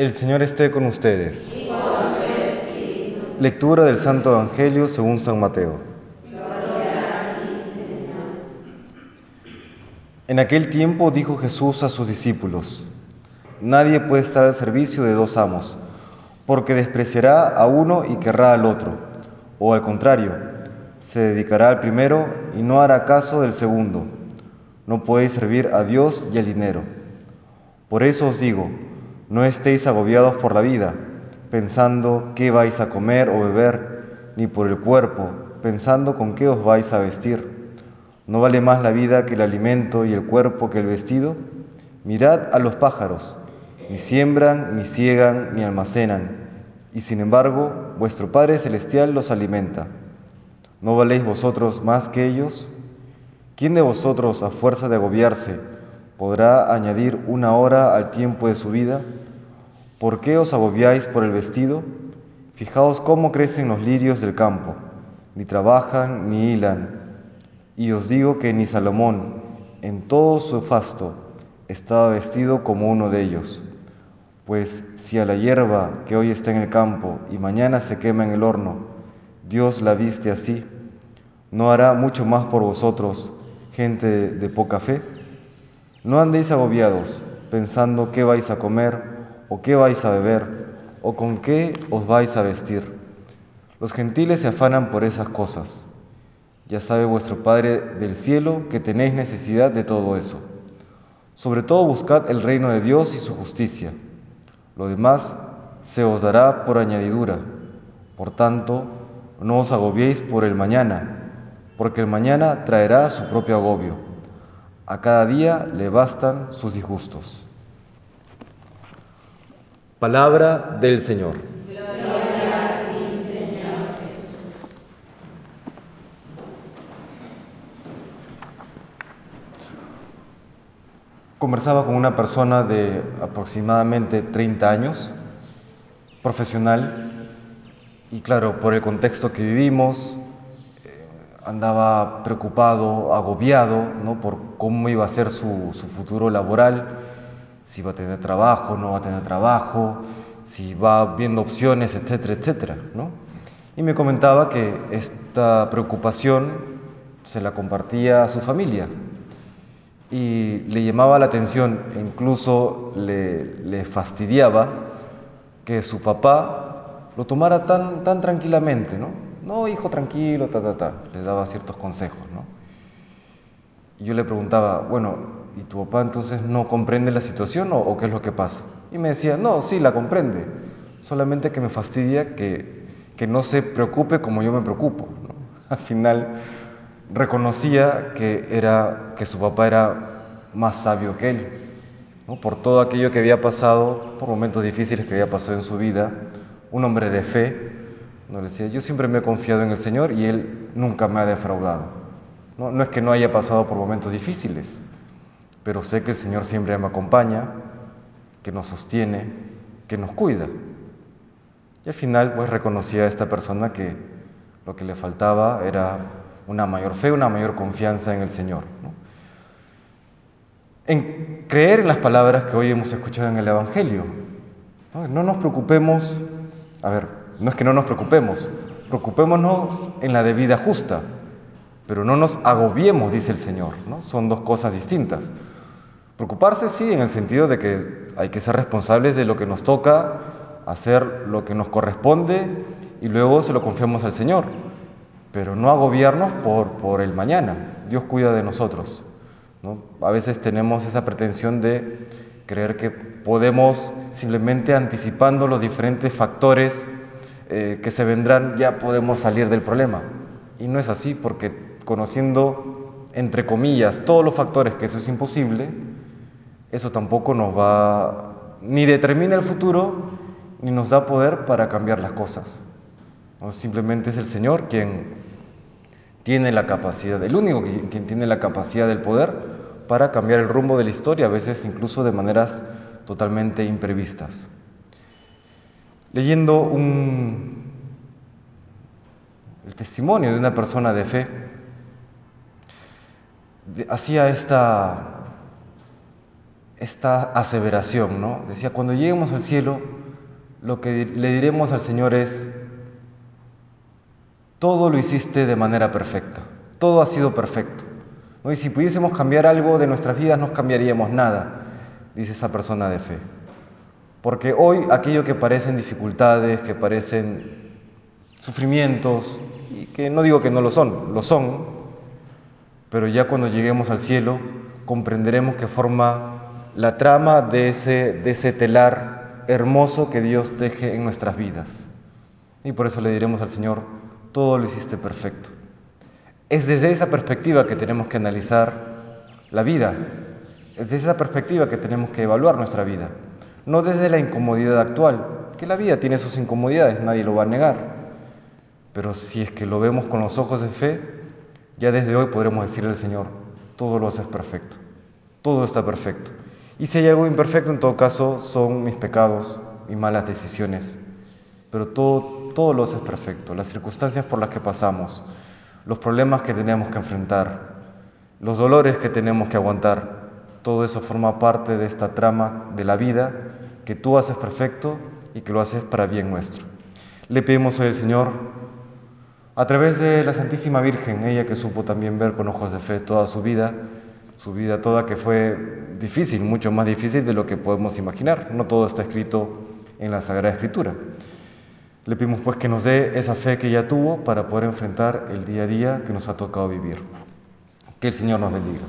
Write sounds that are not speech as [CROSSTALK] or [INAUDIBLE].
El Señor esté con ustedes. Lectura del Santo Evangelio según San Mateo. En aquel tiempo dijo Jesús a sus discípulos, Nadie puede estar al servicio de dos amos, porque despreciará a uno y querrá al otro, o al contrario, se dedicará al primero y no hará caso del segundo. No podéis servir a Dios y al dinero. Por eso os digo, no estéis agobiados por la vida, pensando qué vais a comer o beber, ni por el cuerpo, pensando con qué os vais a vestir. ¿No vale más la vida que el alimento y el cuerpo que el vestido? Mirad a los pájaros ni siembran, ni ciegan, ni almacenan, y sin embargo vuestro Padre Celestial los alimenta. ¿No valéis vosotros más que ellos? ¿Quién de vosotros, a fuerza de agobiarse, podrá añadir una hora al tiempo de su vida? ¿Por qué os agobiáis por el vestido? Fijaos cómo crecen los lirios del campo, ni trabajan ni hilan. Y os digo que ni Salomón, en todo su fasto, estaba vestido como uno de ellos. Pues si a la hierba que hoy está en el campo y mañana se quema en el horno, Dios la viste así, ¿no hará mucho más por vosotros, gente de, poca fe? No andéis agobiados, pensando qué vais a comer, o qué vais a beber, o con qué os vais a vestir. Los gentiles se afanan por esas cosas. Ya sabe vuestro Padre del cielo que tenéis necesidad de todo eso. Sobre todo buscad el reino de Dios y su justicia lo demás se os dará por añadidura. Por tanto, no os agobiéis por el mañana, porque el mañana traerá su propio agobio. A cada día le bastan sus disgustos. Palabra del Señor. Conversaba con una persona de aproximadamente 30 años, profesional, y claro, por el contexto que vivimos, eh, andaba preocupado, agobiado, ¿no? por cómo iba a ser su, su futuro laboral, si va a tener trabajo, no va a tener trabajo, si va viendo opciones, etcétera, etcétera. ¿no? Y me comentaba que esta preocupación se la compartía a su familia, y le llamaba la atención, e incluso le, fastidiaba que su papá lo tomara tan, tan tranquilamente, ¿no? No, hijo, tranquilo, ta, ta, ta. Le daba ciertos consejos, ¿no? Y yo le preguntaba, bueno, ¿y tu papá entonces no comprende la situación o, qué es lo que pasa? Y me decía, no, sí, la comprende, solamente que me fastidia que, que no se preocupe como yo me preocupo. [LAUGHS] Al final reconocía que, era, que su papá era más sabio que él, ¿no? por todo aquello que había pasado, por momentos difíciles que había pasado en su vida, un hombre de fe, ¿no? le decía, yo siempre me he confiado en el Señor y Él nunca me ha defraudado. No es que no haya pasado por momentos difíciles, pero sé que el Señor siempre me acompaña, que nos sostiene, que nos cuida. Y al final pues reconocía a esta persona que lo que le faltaba era una mayor fe, una mayor confianza en el Señor. En creer en las palabras que hoy hemos escuchado en el Evangelio. ¿no? nos preocupemos, a ver, no es que no nos preocupemos, preocupémonos en la debida justa, pero no nos agobiemos, dice el Señor. ¿no? Son dos cosas distintas. Preocuparse sí, en el sentido de que hay que ser responsables de lo que nos toca, hacer lo que nos corresponde y luego se lo confiamos al Señor pero no agobiarnos por, por el mañana. Dios cuida de nosotros. ¿no? A veces tenemos esa pretensión de creer que podemos simplemente anticipando los diferentes factores eh, que se vendrán, ya podemos salir del problema. Y no es así, porque conociendo, entre comillas, todos los factores que eso es imposible, eso tampoco nos va, ni determina el futuro, ni nos da poder para cambiar las cosas. Simplemente es el Señor quien tiene la capacidad, el único quien tiene la capacidad del poder para cambiar el rumbo de la historia, a veces incluso de maneras totalmente imprevistas. Leyendo un, el testimonio de una persona de fe, hacía esta, esta aseveración, ¿no? Decía, cuando lleguemos al cielo, lo que le diremos al Señor es, todo lo hiciste de manera perfecta, todo ha sido perfecto. ¿no? Y si pudiésemos cambiar algo de nuestras vidas, no cambiaríamos nada, dice esa persona de fe. Porque hoy aquello que parecen dificultades, que parecen sufrimientos, y que no digo que no lo son, lo son, pero ya cuando lleguemos al cielo comprenderemos que forma la trama de ese, de ese telar hermoso que Dios teje en nuestras vidas. Y por eso le diremos al Señor, todo lo hiciste perfecto. Es desde esa perspectiva que tenemos que analizar la vida, es desde esa perspectiva que tenemos que evaluar nuestra vida, no desde la incomodidad actual, que la vida tiene sus incomodidades, nadie lo va a negar, pero si es que lo vemos con los ojos de fe, ya desde hoy podremos decirle al Señor, todo lo haces perfecto, todo está perfecto. Y si hay algo imperfecto, en todo caso, son mis pecados, mis malas decisiones, pero todo todo lo haces perfecto, las circunstancias por las que pasamos, los problemas que tenemos que enfrentar, los dolores que tenemos que aguantar, todo eso forma parte de esta trama de la vida que tú haces perfecto y que lo haces para bien nuestro. Le pedimos hoy al Señor, a través de la Santísima Virgen, ella que supo también ver con ojos de fe toda su vida, su vida toda que fue difícil, mucho más difícil de lo que podemos imaginar. No todo está escrito en la Sagrada Escritura. Le pedimos pues que nos dé esa fe que ella tuvo para poder enfrentar el día a día que nos ha tocado vivir. Que el Señor nos bendiga.